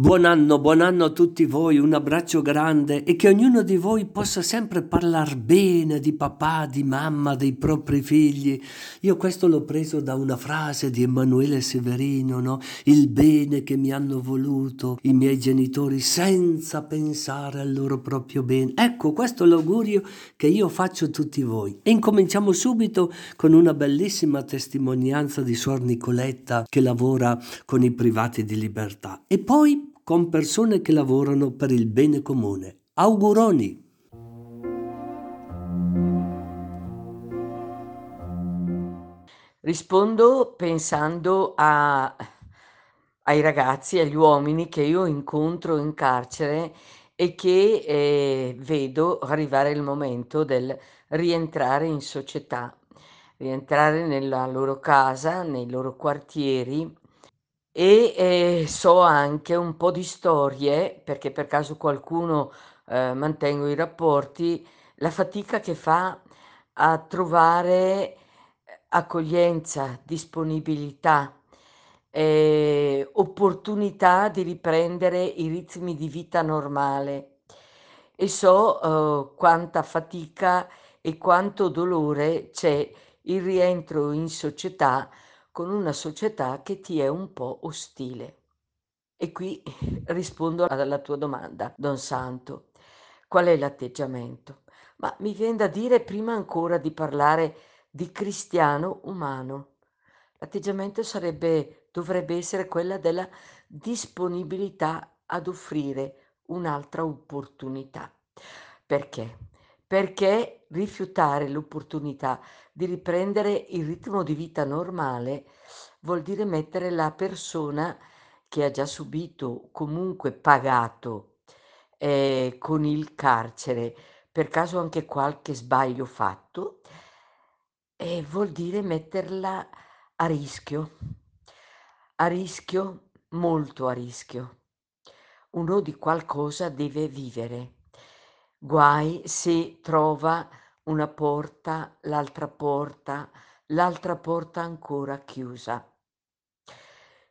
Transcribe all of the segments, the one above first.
Buon anno, buon anno a tutti voi, un abbraccio grande e che ognuno di voi possa sempre parlare bene di papà, di mamma, dei propri figli. Io questo l'ho preso da una frase di Emanuele Severino, no? Il bene che mi hanno voluto i miei genitori senza pensare al loro proprio bene. Ecco, questo è l'augurio che io faccio a tutti voi. E incominciamo subito con una bellissima testimonianza di Suor Nicoletta che lavora con i privati di libertà. E poi con persone che lavorano per il bene comune. Auguroni! Rispondo pensando a, ai ragazzi, agli uomini che io incontro in carcere e che eh, vedo arrivare il momento del rientrare in società, rientrare nella loro casa, nei loro quartieri e, ehm, so anche un po' di storie, perché per caso qualcuno, ehm, mantengo i rapporti, la fatica che fa a trovare, ehm, accoglienza, disponibilità, ehm, opportunità di riprendere i ritmi di vita normale. E so, uhm, quanta fatica e quanto dolore c'è il rientro in società con una società che ti è un po' ostile. E qui rispondo alla tua domanda, Don Santo. Qual è l'atteggiamento? Ma mi viene da dire prima ancora di parlare di cristiano umano. L'atteggiamento sarebbe, dovrebbe essere quella della disponibilità ad offrire un'altra opportunità. Perché? Perché rifiutare l'opportunità di riprendere il ritmo di vita normale vuol dire mettere la persona che ha già subito, comunque pagato, ehm, con il carcere, per caso anche qualche sbaglio fatto, e vuol dire metterla a rischio, a rischio, molto a rischio. Uno di qualcosa deve vivere. Guai se trova una porta, l'altra porta, l'altra porta ancora chiusa.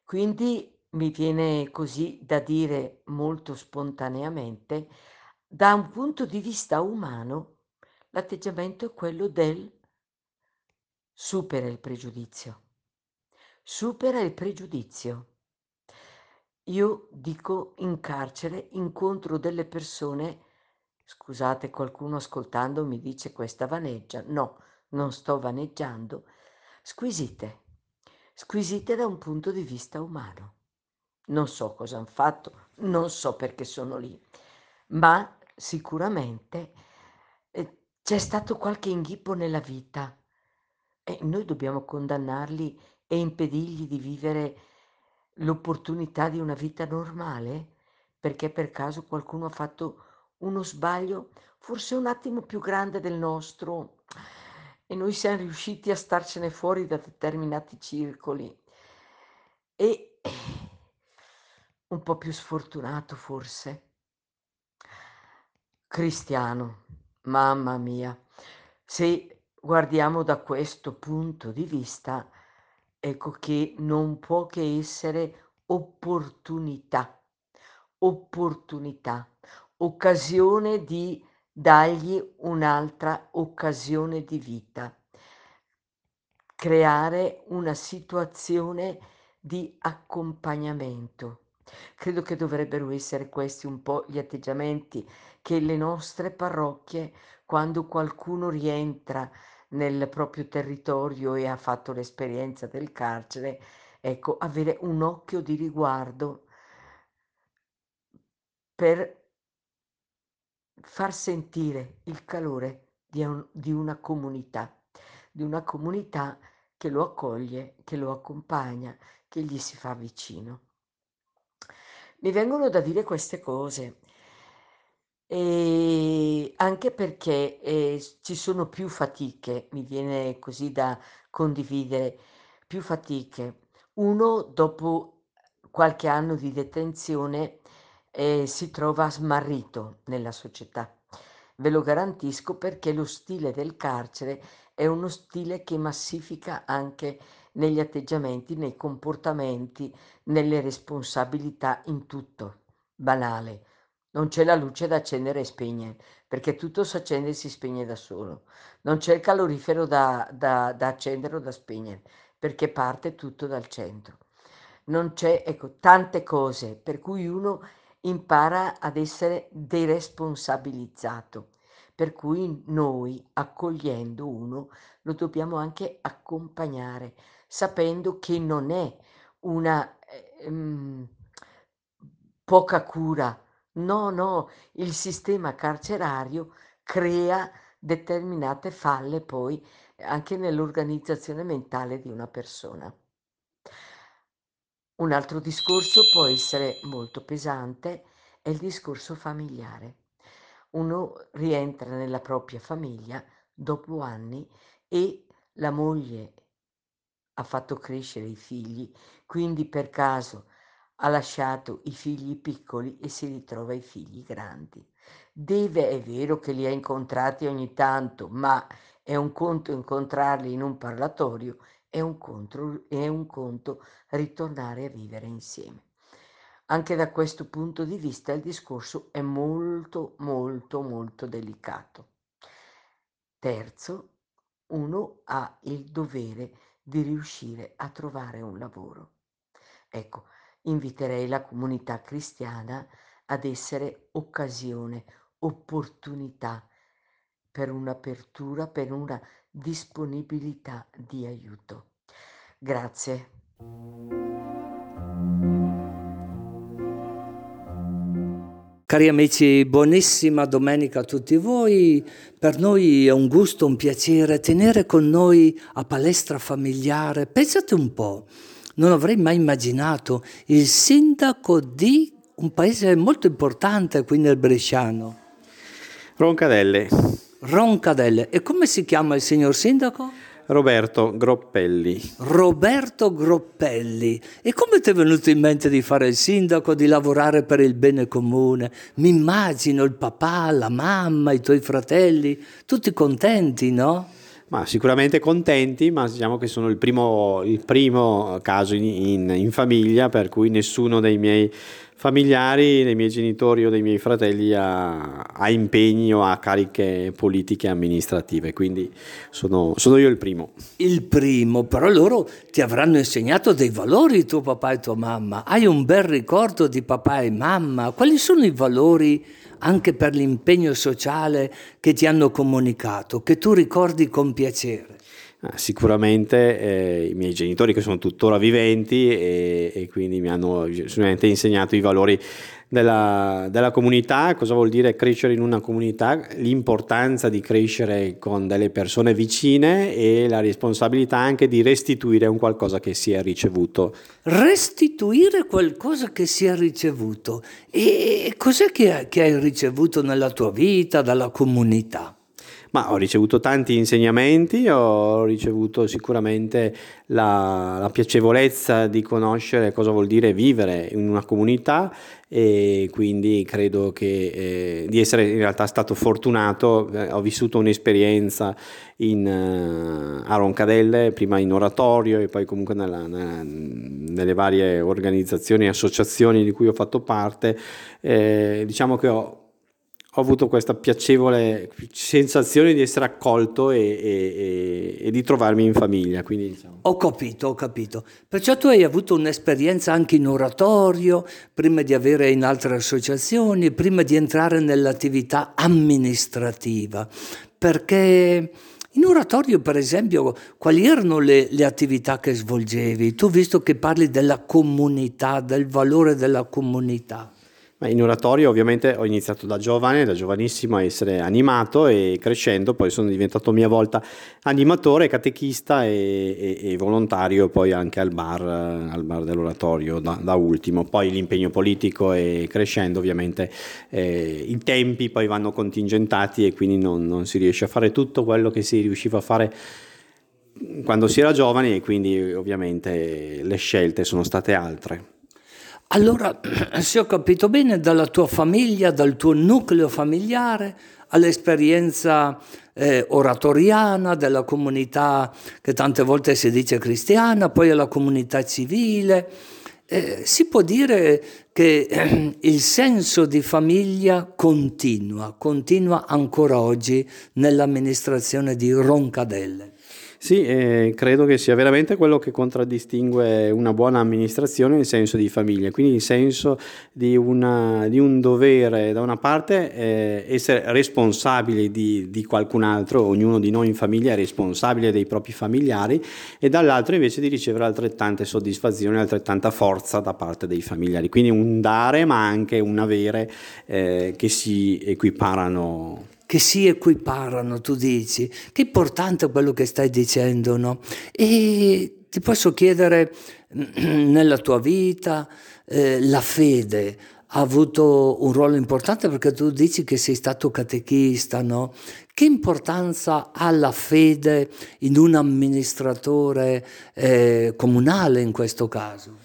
Quindi mi viene così da dire molto spontaneamente, da un punto di vista umano, l'atteggiamento è quello del supera il pregiudizio. Supera il pregiudizio. Io dico in carcere incontro delle persone Scusate, qualcuno ascoltando mi dice questa vaneggia. No, non sto vaneggiando. Squisite, squisite da un punto di vista umano. Non so cosa hanno fatto, non so perché sono lì, ma sicuramente eh, c'è stato qualche inghippo nella vita e noi dobbiamo condannarli e impedirgli di vivere l'opportunità di una vita normale perché per caso qualcuno ha fatto uno sbaglio forse un attimo più grande del nostro e noi siamo riusciti a starcene fuori da determinati circoli e un po' più sfortunato forse. Cristiano, mamma mia, se guardiamo da questo punto di vista, ecco che non può che essere opportunità, opportunità occasione di dargli un'altra occasione di vita, creare una situazione di accompagnamento. Credo che dovrebbero essere questi un po' gli atteggiamenti che le nostre parrocchie, quando qualcuno rientra nel proprio territorio e ha fatto l'esperienza del carcere, ecco, avere un occhio di riguardo per far sentire il calore di, un, di una comunità, di una comunità che lo accoglie, che lo accompagna, che gli si fa vicino. Mi vengono da dire queste cose e anche perché eh, ci sono più fatiche, mi viene così da condividere, più fatiche. Uno dopo qualche anno di detenzione e si trova smarrito nella società. Ve lo garantisco perché lo stile del carcere è uno stile che massifica anche negli atteggiamenti, nei comportamenti, nelle responsabilità, in tutto. Banale. Non c'è la luce da accendere e spegnere, perché tutto si accende e si spegne da solo. Non c'è il calorifero da, da, da accendere o da spegnere, perché parte tutto dal centro. Non c'è, ecco, tante cose per cui uno impara ad essere deresponsabilizzato. Per cui noi, accogliendo uno, lo dobbiamo anche accompagnare, sapendo che non è una ehm, poca cura No, no, il sistema carcerario crea determinate falle poi anche nell'organizzazione mentale di una persona. Un altro discorso può essere molto pesante, è il discorso familiare. Uno rientra nella propria famiglia dopo anni e la moglie ha fatto crescere i figli, quindi per caso ha lasciato i figli piccoli e si ritrova i figli grandi. Deve, è vero che li ha incontrati ogni tanto, ma è un conto incontrarli in un parlatorio, è un, conto, è un conto ritornare a vivere insieme. Anche da questo punto di vista il discorso è molto, molto, molto delicato. Terzo, uno ha il dovere di riuscire a trovare un lavoro. Ecco, inviterei la comunità cristiana ad essere occasione, opportunità per un'apertura, per una disponibilità di aiuto. Grazie. Cari amici, buonissima domenica a tutti voi. Per noi è un gusto, un piacere tenere con noi a palestra familiare. Pensate un po', non avrei mai immaginato il sindaco di un paese molto importante qui nel Bresciano. Roncadelle. Roncadelle. E come si chiama il signor sindaco? Roberto Groppelli. Roberto Groppelli. E come ti è venuto in mente di fare il sindaco, di lavorare per il bene comune? Mi immagino il papà, la mamma, i tuoi fratelli, tutti contenti, no? Ma sicuramente contenti, ma diciamo che sono il primo, il primo caso in, in, in, famiglia per cui nessuno dei miei familiari, dei miei genitori o dei miei fratelli ha, ha impegni o ha cariche politiche e amministrative, quindi sono, sono io il primo. Il primo, però loro ti avranno insegnato dei valori tuo papà e tua mamma, hai un bel ricordo di papà e mamma, quali sono i valori? anche per l'impegno sociale che ti hanno comunicato, che tu ricordi con piacere? Ah, sicuramente eh, i miei genitori che sono tuttora viventi e, e quindi mi hanno sicuramente insegnato i valori della, della, comunità, cosa vuol dire crescere in una comunità, l'importanza di crescere con delle persone vicine e la responsabilità anche di restituire un qualcosa che si è ricevuto. Restituire qualcosa che si è ricevuto. E cos'è che, che hai ricevuto nella tua vita, dalla comunità? Ma ho ricevuto tanti insegnamenti, ho ricevuto sicuramente la, la, piacevolezza di conoscere cosa vuol dire vivere in una comunità e quindi credo che, eh, di essere in realtà stato fortunato, eh, ho vissuto un'esperienza in, uh, a Roncadelle, prima in oratorio e poi comunque nella, nella, nelle varie organizzazioni e associazioni di cui ho fatto parte, eh, diciamo che ho ho avuto questa piacevole sensazione di essere accolto e, e, e di trovarmi in famiglia. Quindi, diciamo. Ho capito, ho capito. Perciò tu hai avuto un'esperienza anche in oratorio, prima di avere in altre associazioni, prima di entrare nell'attività amministrativa. Perché in oratorio, per esempio, quali erano le, le attività che svolgevi? Tu, visto che parli della comunità, del valore della comunità. In oratorio ovviamente ho iniziato da giovane, da giovanissimo a essere animato e crescendo poi sono diventato a mia volta animatore, catechista e, e, e volontario poi anche al bar, al bar dell'oratorio da, da, ultimo. Poi l'impegno politico e crescendo ovviamente eh, i tempi poi vanno contingentati e quindi non, non si riesce a fare tutto quello che si riusciva a fare quando si era giovani e quindi ovviamente le scelte sono state altre. Allora, se ho capito bene, dalla tua famiglia, dal tuo nucleo familiare, all'esperienza eh, oratoriana della comunità che tante volte si dice cristiana, poi alla comunità civile. Eh, si può dire che eh, il senso di famiglia continua, continua ancora oggi nell'amministrazione di Roncadelle. Sì, eh, credo che sia veramente quello che contraddistingue una buona amministrazione, il senso di famiglia, quindi il senso di, una, di un dovere, da una parte eh, essere responsabili di, di, qualcun altro, ognuno di noi in famiglia è responsabile dei propri familiari, e dall'altro invece di ricevere altrettante soddisfazioni, altrettanta forza da parte dei familiari, quindi un dare ma anche un avere eh, che si equiparano che si equiparano, tu dici. Che importante quello che stai dicendo, no? E ti posso chiedere, nella tua vita, eh, la fede ha avuto un ruolo importante perché tu dici che sei stato catechista, no? Che importanza ha la fede in un amministratore eh, comunale in questo caso?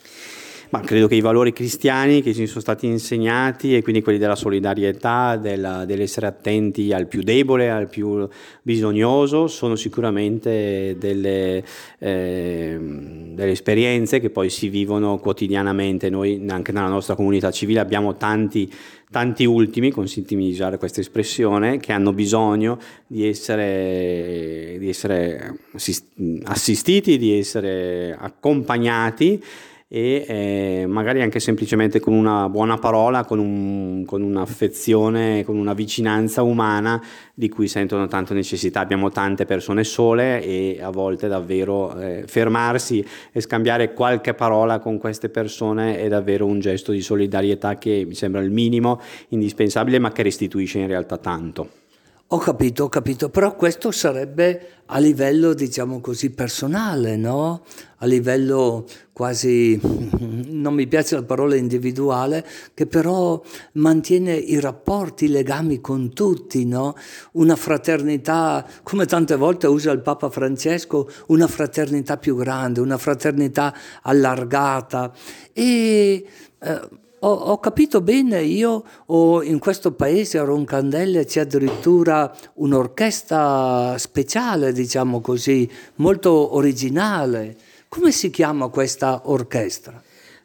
Ma credo che i valori cristiani che ci sono stati insegnati e quindi quelli della solidarietà, della, dell'essere attenti al più debole, al più bisognoso, sono sicuramente delle, eh, delle esperienze che poi si vivono quotidianamente. Noi anche nella nostra comunità civile abbiamo tanti tanti ultimi, consentimi di usare questa espressione, che hanno bisogno di essere, di essere assistiti, di essere accompagnati e eh, magari anche semplicemente con una buona parola, con, un, con, un'affezione, con una vicinanza umana di cui sentono tanto necessità. Abbiamo tante persone sole e a volte davvero eh, fermarsi e scambiare qualche parola con queste persone è davvero un gesto di solidarietà che mi sembra il minimo indispensabile ma che restituisce in realtà tanto. Ho capito, ho capito, però questo sarebbe a livello, diciamo così, personale, no? A livello quasi, non mi piace la parola individuale, che però mantiene i rapporti, i legami con tutti, no? Una fraternità, come tante volte usa il Papa Francesco, una fraternità più grande, una fraternità allargata. E... Eh, ho, ho, capito bene, io ho in questo paese a Roncandelle c'è addirittura un'orchestra speciale, diciamo così, molto originale. Come si chiama questa orchestra?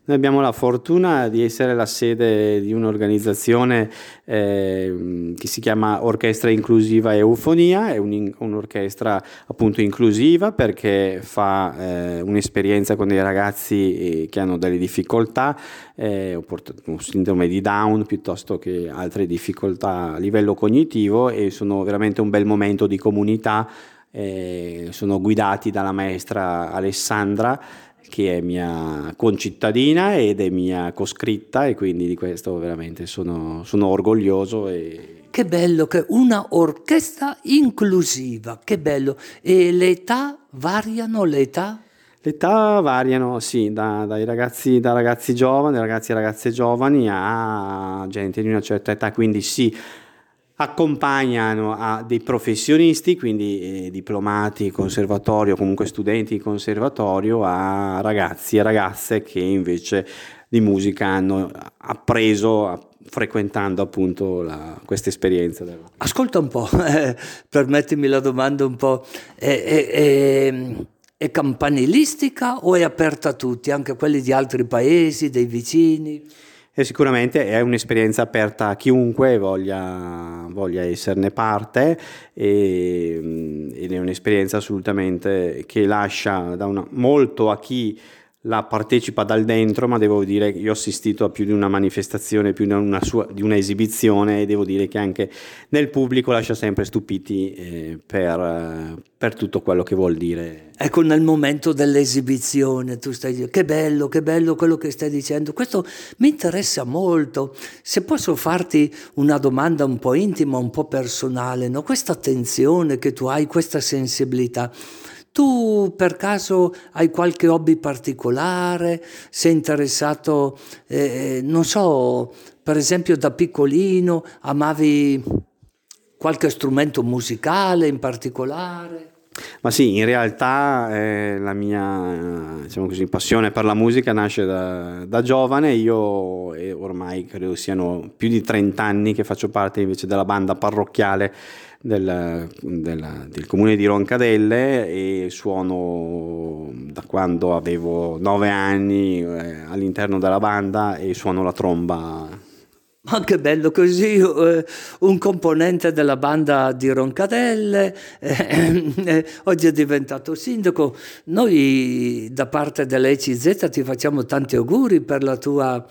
Noi abbiamo la fortuna di essere la sede di un'organizzazione eh, che si chiama Orchestra Inclusiva Eufonia, è un, un'orchestra appunto inclusiva perché fa eh, un'esperienza con dei ragazzi eh, che hanno delle difficoltà, eh, un sindrome di Down piuttosto che altre difficoltà a livello cognitivo e sono veramente un bel momento di comunità, eh, sono guidati dalla maestra Alessandra che è mia concittadina ed è mia coscritta e quindi di questo veramente sono, sono orgoglioso. E... Che bello, che una orchestra inclusiva, che bello. E le età variano, le età? Le età variano, sì, da, dai ragazzi, da ragazzi giovani, ragazzi e ragazze giovani a gente di una certa età, quindi sì, accompagnano a dei professionisti, quindi eh, diplomati, conservatorio, comunque studenti di conservatorio, a ragazzi e ragazze che invece di musica hanno appreso frequentando appunto questa esperienza. Ascolta un po', eh, permettimi la domanda un po', è, è, è, campanilistica o è aperta a tutti, anche quelli di altri paesi, dei vicini? E sicuramente è un'esperienza aperta a chiunque voglia, voglia esserne parte. E, ed è un'esperienza assolutamente che lascia una, molto a chi la partecipa dal dentro, ma devo dire che io ho assistito a più di una manifestazione, più di una, sua, di una esibizione e devo dire che anche nel pubblico lascia sempre stupiti eh, per, per, tutto quello che vuol dire. Ecco, nel momento dell'esibizione tu stai dicendo che bello, che bello quello che stai dicendo, questo mi interessa molto. Se posso farti una domanda un po' intima, un po' personale, no? questa attenzione che tu hai, questa sensibilità. Tu per caso hai qualche hobby particolare? Sei interessato, eh, non so, per esempio da piccolino amavi qualche strumento musicale in particolare? Ma sì, in realtà eh, la mia diciamo così, passione per la musica nasce da, da giovane, io eh, ormai credo siano più di 30 anni che faccio parte invece della banda parrocchiale del, del, del, comune di Roncadelle e suono da quando avevo 9 anni eh, all'interno della banda e suono la tromba ma che bello così, eh, un componente della banda di Roncadelle, eh, eh, oggi è diventato sindaco. Noi da parte dell'ECZ ti facciamo tanti auguri per la tua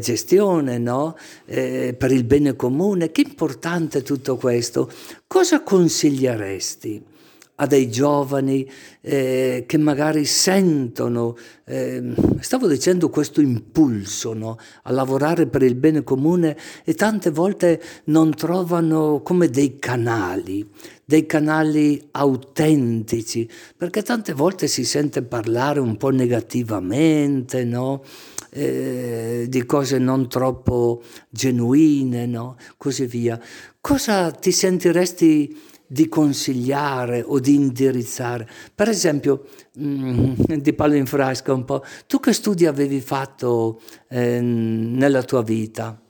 gestione, no? Per il bene comune. Che importante tutto questo. Cosa consiglieresti? A dei giovani eh, che magari sentono, eh, stavo dicendo questo impulso no? a lavorare per il bene comune e tante volte non trovano come dei canali, dei canali autentici, perché tante volte si sente parlare un po' negativamente, no? eh, di cose non troppo genuine, no? così via. Cosa ti sentiresti di consigliare o di indirizzare. Per esempio, mh, mm, ti parlo in frasca un po', tu che studi avevi fatto eh, nella tua vita?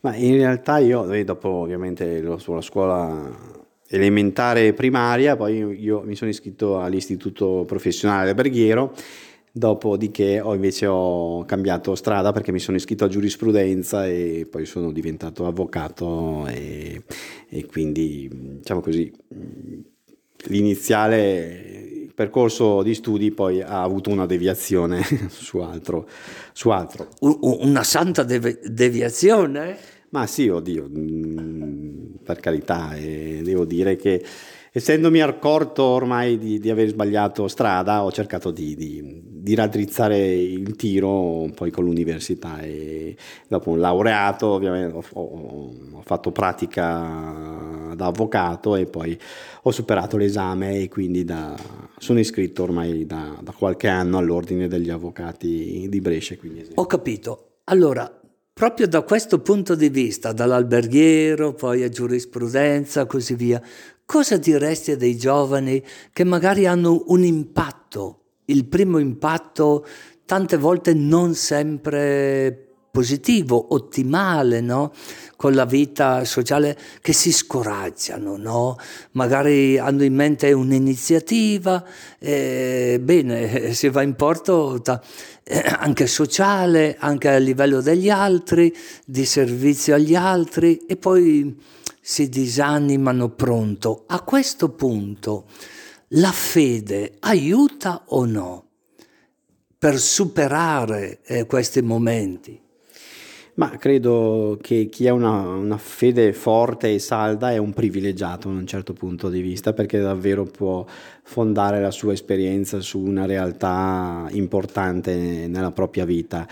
Ma in realtà io, dopo ovviamente la scuola elementare e primaria, poi io mi sono iscritto all'istituto professionale alberghiero Dopodiché ho invece ho cambiato strada perché mi sono iscritto a giurisprudenza e poi sono diventato avvocato e, e quindi diciamo così l'iniziale percorso di studi poi ha avuto una deviazione su altro. Su altro. Una santa dev- deviazione? Ma sì, oddio, mm, per carità, eh, devo dire che essendomi accorto ormai di, di, aver sbagliato strada, ho cercato di, di, di, raddrizzare il tiro poi con l'università e dopo un laureato ovviamente ho, ho, fatto pratica da avvocato e poi ho superato l'esame e quindi da, sono iscritto ormai da, da, qualche anno all'ordine degli avvocati di Brescia. Ho capito. Allora, proprio da questo punto di vista, dall'alberghiero, poi a giurisprudenza, così via, cosa diresti dei giovani che magari hanno un impatto, il primo impatto tante volte non sempre positivo, ottimale, no? con la vita sociale, che si scoraggiano, no? magari hanno in mente un'iniziativa, eh, bene, si va in porto ta, eh, anche sociale, anche a livello degli altri, di servizio agli altri e poi si disanimano pronto. A questo punto la fede aiuta o no per superare eh, questi momenti? Ma credo che chi ha una, una, fede forte e salda è un privilegiato da un certo punto di vista perché davvero può fondare la sua esperienza su una realtà importante nella propria vita.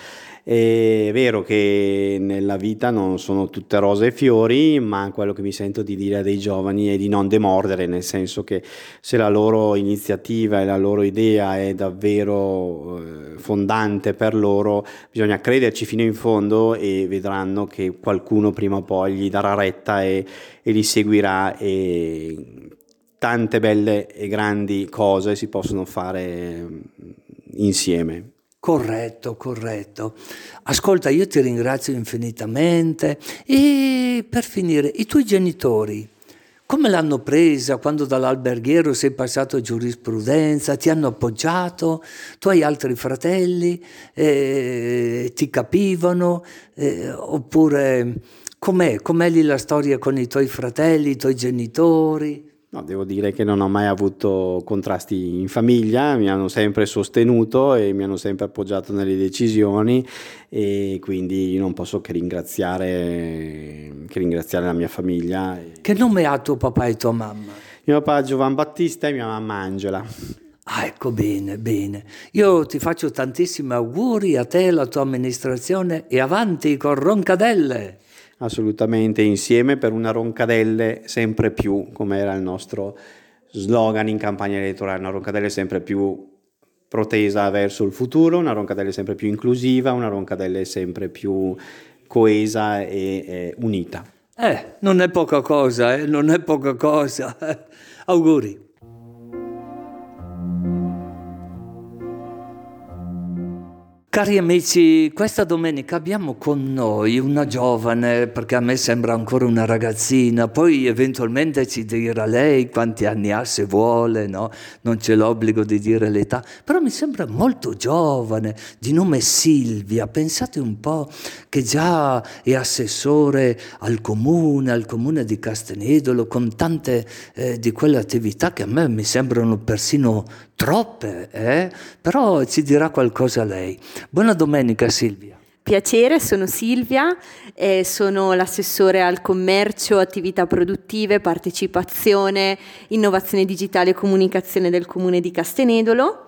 È vero che nella vita non sono tutte rose e fiori, ma quello che mi sento di dire a dei giovani è di non demordere, nel senso che se la loro iniziativa e la loro idea è davvero eh, fondante per loro, bisogna crederci fino in fondo e vedranno che qualcuno prima o poi gli darà retta e, e li seguirà e tante belle e grandi cose si possono fare insieme. Corretto, corretto. Ascolta, io ti ringrazio infinitamente. E per finire, i tuoi genitori, come l'hanno presa quando dall'alberghiero sei passato a giurisprudenza? Ti hanno appoggiato? Tu hai altri fratelli? Eh, ti capivano? Eh, oppure com'è? Com'è lì la storia con i tuoi fratelli, i tuoi genitori? No, devo dire che non ho mai avuto contrasti in famiglia, mi hanno sempre sostenuto e mi hanno sempre appoggiato nelle decisioni e quindi non posso che ringraziare, che ringraziare la mia famiglia. Che nome ha tuo papà e tua mamma? Mio papà Giovan Battista e mia mamma Angela. Ah, ecco bene, bene. Io ti faccio tantissimi auguri a te e alla tua amministrazione e avanti con Roncadelle assolutamente insieme per una Roncadelle sempre più, come era il nostro slogan in campagna elettorale, una Roncadelle sempre più protesa verso il futuro, una Roncadelle sempre più inclusiva, una Roncadelle sempre più coesa e eh, unita. Eh, non è poca cosa, eh, non è poca cosa. Auguri. Cari amici, questa domenica abbiamo con noi una giovane, perché a me sembra ancora una ragazzina, poi eventualmente ci dirà lei quanti anni ha se vuole, no? non c'è l'obbligo di dire l'età, però mi sembra molto giovane, di nome Silvia, pensate un po' che già è assessore al comune, al comune di Castenedolo, con tante eh, di quelle attività che a me mi sembrano persino troppe, eh? però ci dirà qualcosa lei. Buona domenica Silvia. Piacere, sono Silvia, eh, sono l'assessore al commercio, attività produttive, partecipazione, innovazione digitale e comunicazione del comune di Castenedolo.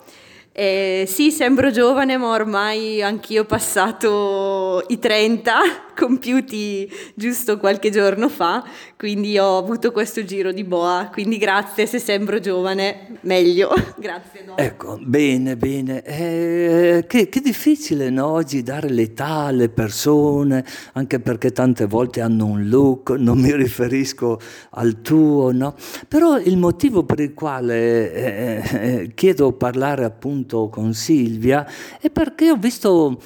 Eh, sì, sembro giovane, ma ormai anch'io ho passato i 30, compiuti giusto qualche giorno fa, quindi ho avuto questo giro di boa, quindi grazie, se sembro giovane, meglio. grazie. No? Ecco, bene, bene. Eh, che, che, difficile no? oggi dare l'età alle persone, anche perché tante volte hanno un look, non mi riferisco al tuo, no? Però il motivo per il quale eh, eh chiedo parlare appunto con Silvia è perché ho visto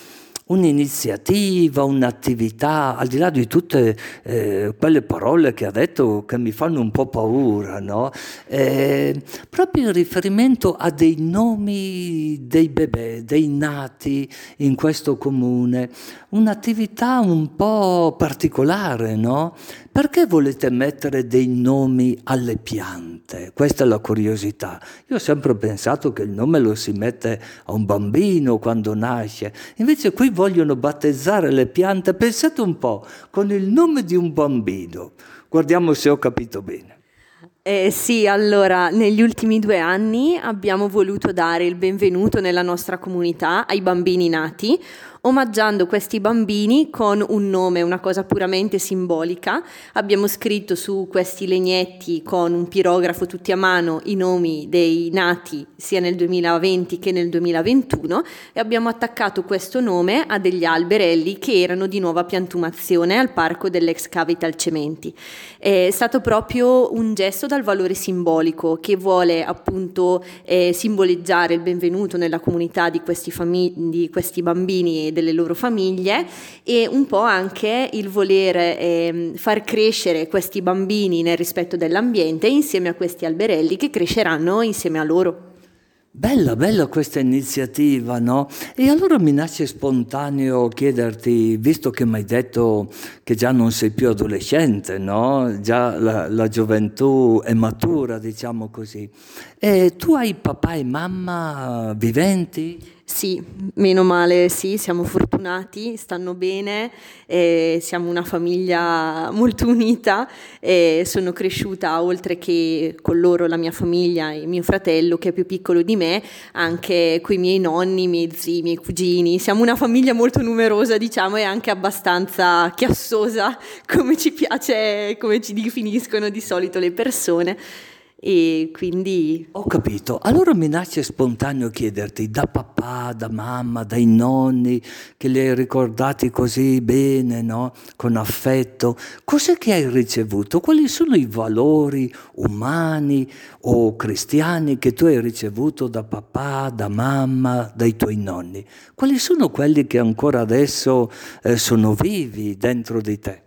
un'iniziativa, un'attività, al di là di tutte eh, quelle parole che ha detto che mi fanno un po' paura, no? eh, proprio in riferimento a dei nomi dei bebè, dei nati in questo comune, un'attività un po' particolare, no? Perché volete mettere dei nomi alle piante? Questa è la curiosità. Io ho sempre pensato che il nome lo si mette a un bambino quando nasce, invece qui vogliono battezzare le piante, pensate un po', con il nome di un bambino. Guardiamo se ho capito bene. Eh, sì, allora, negli ultimi due anni abbiamo voluto dare il benvenuto nella nostra comunità ai bambini nati, omaggiando questi bambini con un nome, una cosa puramente simbolica. Abbiamo scritto su questi legnetti con un pirografo tutti a mano i nomi dei nati sia nel 2020 che nel 2021 e abbiamo attaccato questo nome a degli alberelli che erano di nuova piantumazione al parco dell'ex Cavital Cementi. È stato proprio un gesto dal valore simbolico che vuole appunto eh, simboleggiare il benvenuto nella comunità di questi, famig- di questi bambini delle loro famiglie e un po' anche il voler eh, far crescere questi bambini nel rispetto dell'ambiente insieme a questi alberelli che cresceranno insieme a loro. Bella, bella questa iniziativa, no? E allora mi nasce spontaneo chiederti, visto che mi hai detto che già non sei più adolescente, no? Già la, la gioventù è matura, diciamo così. E tu hai papà e mamma viventi? Sì, meno male, sì, siamo fortunati, stanno bene, eh, siamo una famiglia molto unita e sono cresciuta oltre che con loro, la mia famiglia e mio fratello che è più piccolo di me, anche con i miei nonni, i miei zii, i miei cugini. Siamo una famiglia molto numerosa, diciamo, e anche abbastanza chiassosa, come ci piace, come ci definiscono di solito le persone e quindi... Ho capito, allora mi nasce spontaneo chiederti da papà, da mamma, dai nonni che li hai ricordati così bene, no? con affetto, cos'è che hai ricevuto? Quali sono i valori umani o cristiani che tu hai ricevuto da papà, da mamma, dai tuoi nonni? Quali sono quelli che ancora adesso eh, sono vivi dentro di te?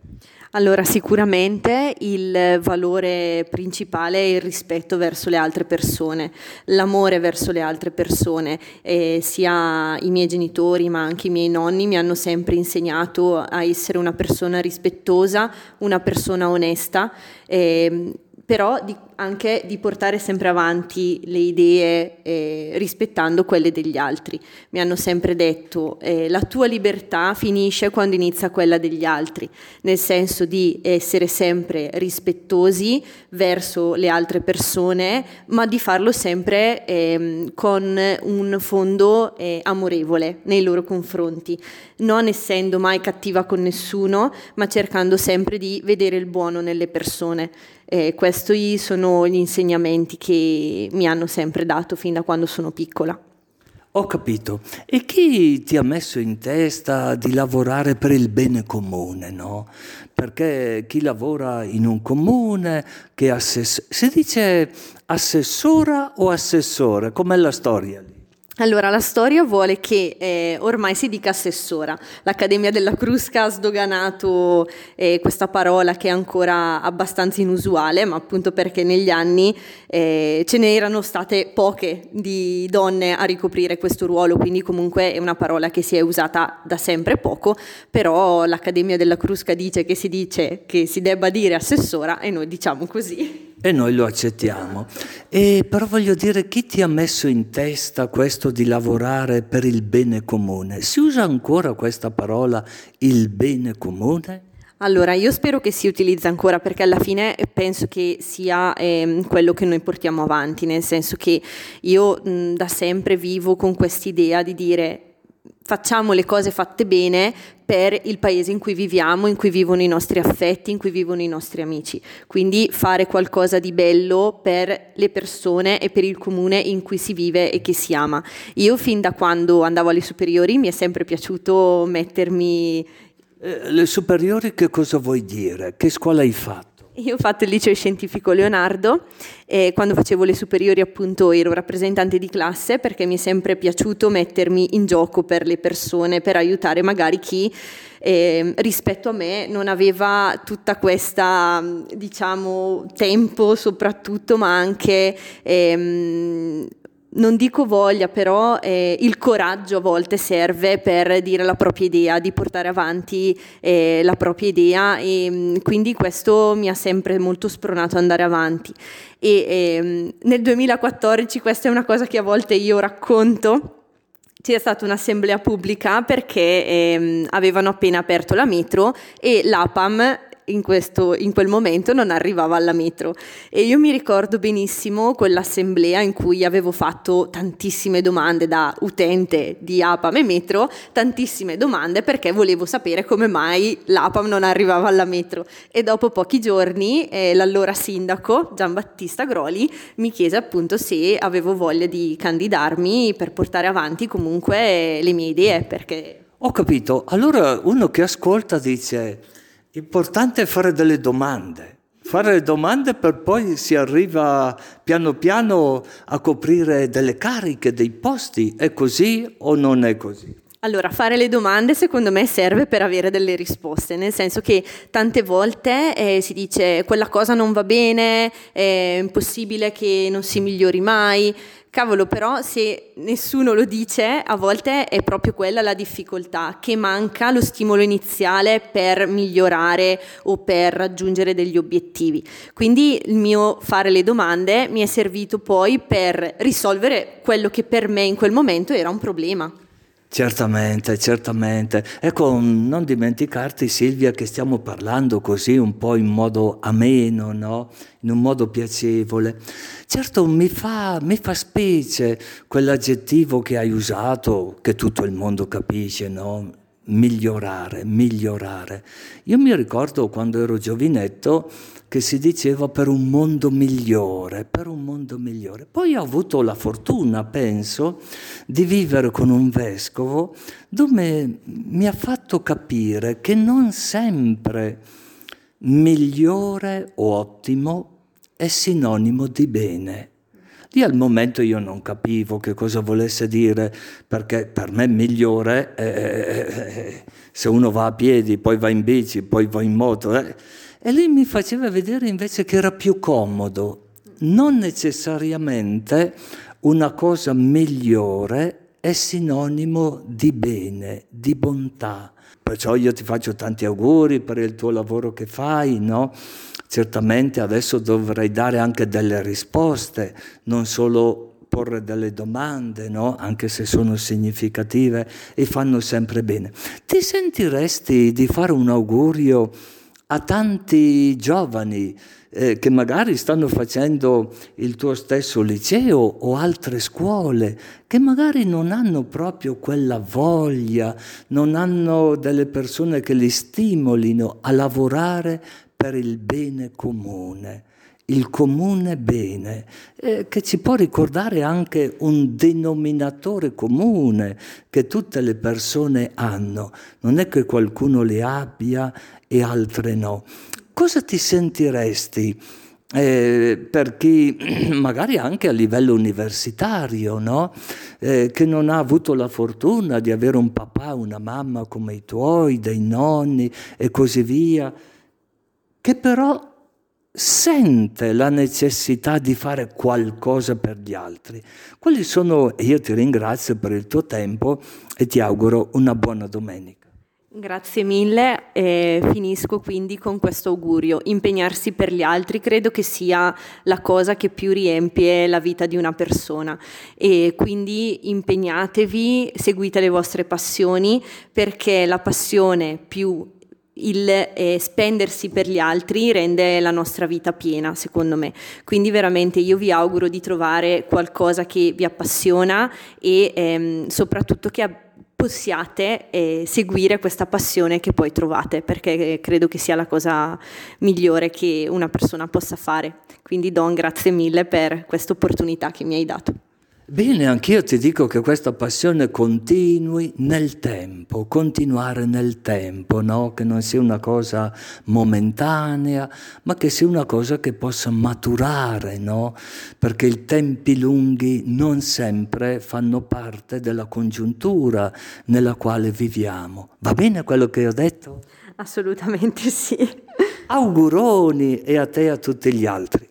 Allora, sicuramente il valore principale è il rispetto verso le altre persone, l'amore verso le altre persone. E sia i miei genitori ma anche i miei nonni mi hanno sempre insegnato a essere una persona rispettosa, una persona onesta. E, però di, anche di portare sempre avanti le idee eh, rispettando quelle degli altri. Mi hanno sempre detto eh, la tua libertà finisce quando inizia quella degli altri, nel senso di essere sempre rispettosi verso le altre persone, ma di farlo sempre eh, con un fondo eh, amorevole nei loro confronti, non essendo mai cattiva con nessuno, ma cercando sempre di vedere il buono nelle persone. Eh, questi sono gli insegnamenti che mi hanno sempre dato fin da quando sono piccola. Ho capito. E chi ti ha messo in testa di lavorare per il bene comune, no? Perché chi lavora in un comune, che assess- si dice assessora o assessore, com'è la storia lì? Allora, la storia vuole che eh, ormai si dica assessora. L'Accademia della Crusca ha sdoganato eh, questa parola che è ancora abbastanza inusuale, ma appunto perché negli anni eh, ce ne erano state poche di donne a ricoprire questo ruolo, quindi comunque è una parola che si è usata da sempre poco, però l'Accademia della Crusca dice che si dice che si debba dire assessora e noi diciamo così. E noi lo accettiamo. E però voglio dire, chi ti ha messo in testa questo di lavorare per il bene comune? Si usa ancora questa parola, il bene comune? Allora, io spero che si utilizzi ancora perché alla fine penso che sia eh, quello che noi portiamo avanti, nel senso che io mh, da sempre vivo con quest'idea di dire facciamo le cose fatte bene per il paese in cui viviamo, in cui vivono i nostri affetti, in cui vivono i nostri amici. Quindi fare qualcosa di bello per le persone e per il comune in cui si vive e che si ama. Io fin da quando andavo alle superiori mi è sempre piaciuto mettermi... Eh, le superiori che cosa vuoi dire? Che scuola hai fatto? Io ho fatto il liceo scientifico Leonardo e quando facevo le superiori appunto ero rappresentante di classe perché mi è sempre piaciuto mettermi in gioco per le persone, per aiutare magari chi eh, rispetto a me non aveva tutta questa diciamo tempo soprattutto ma anche ehm, non dico voglia, però eh, il coraggio a volte serve per dire la propria idea, di portare avanti eh, la propria idea e mm, quindi questo mi ha sempre molto spronato ad andare avanti. E eh, nel 2014, questa è una cosa che a volte io racconto, c'è stata un'assemblea pubblica perché ehm, avevano appena aperto la metro e l'APAM in, questo, in, quel momento non arrivava alla metro. E io mi ricordo benissimo quell'assemblea in cui avevo fatto tantissime domande da utente di APAM e metro, tantissime domande perché volevo sapere come mai l'APAM non arrivava alla metro. E dopo pochi giorni eh, l'allora sindaco Giambattista Groli mi chiese appunto se avevo voglia di candidarmi per portare avanti comunque le mie idee perché... Ho capito, allora uno che ascolta dice L'importante è fare delle domande. Fare le domande per poi si arriva piano piano a coprire delle cariche, dei posti. È così o non è così? Allora, fare le domande secondo me serve per avere delle risposte, nel senso che tante volte eh, si dice quella cosa non va bene, è impossibile che non si migliori mai. Cavolo, però se nessuno lo dice, a volte è proprio quella la difficoltà, che manca lo stimolo iniziale per migliorare o per raggiungere degli obiettivi. Quindi il mio fare le domande mi è servito poi per risolvere quello che per me in quel momento era un problema. Certamente, certamente. Ecco, non dimenticarti Silvia che stiamo parlando così un po' in modo ameno, no? in un modo piacevole. Certo mi fa, mi fa specie quell'aggettivo che hai usato, che tutto il mondo capisce, no? migliorare, migliorare. Io mi ricordo quando ero giovinetto che si diceva per un mondo migliore, per un mondo migliore. Poi ho avuto la fortuna, penso, di vivere con un vescovo dove mi ha fatto capire che non sempre migliore o ottimo è sinonimo di bene. Lì al momento io non capivo che cosa volesse dire, perché per me migliore è se uno va a piedi, poi va in bici, poi va in moto. Eh, e lì mi faceva vedere invece che era più comodo. Non necessariamente una cosa migliore è sinonimo di bene, di bontà. Perciò io ti faccio tanti auguri per il tuo lavoro che fai, no? Certamente adesso dovrai dare anche delle risposte, non solo porre delle domande, no? anche se sono significative e fanno sempre bene. Ti sentiresti di fare un augurio a tanti giovani eh, che magari stanno facendo il tuo stesso liceo o altre scuole, che magari non hanno proprio quella voglia, non hanno delle persone che li stimolino a lavorare per il bene comune il comune bene, eh, che ci può ricordare anche un denominatore comune che tutte le persone hanno. Non è che qualcuno le abbia e altre no. Cosa ti sentiresti eh, per chi magari anche a livello universitario, no? eh, che non ha avuto la fortuna di avere un papà, una mamma come i tuoi, dei nonni e così via, che però sente la necessità di fare qualcosa per gli altri. Quelli sono, io ti ringrazio per il tuo tempo e ti auguro una buona domenica. Grazie mille e finisco quindi con questo augurio. Impegnarsi per gli altri credo che sia la cosa che più riempie la vita di una persona e quindi impegnatevi, seguite le vostre passioni perché la passione più il eh, spendersi per gli altri rende la nostra vita piena, secondo me. Quindi veramente io vi auguro di trovare qualcosa che vi appassiona e ehm, soprattutto che possiate eh, seguire questa passione che poi trovate, perché credo che sia la cosa migliore che una persona possa fare. Quindi Don, grazie mille per questa opportunità che mi hai dato. Bene, anch'io ti dico che questa passione continui nel tempo, continuare nel tempo, no? che non sia una cosa momentanea, ma che sia una cosa che possa maturare, no? perché i tempi lunghi non sempre fanno parte della congiuntura nella quale viviamo. Va bene quello che ho detto? Assolutamente sì. Auguroni e a te e a tutti gli altri.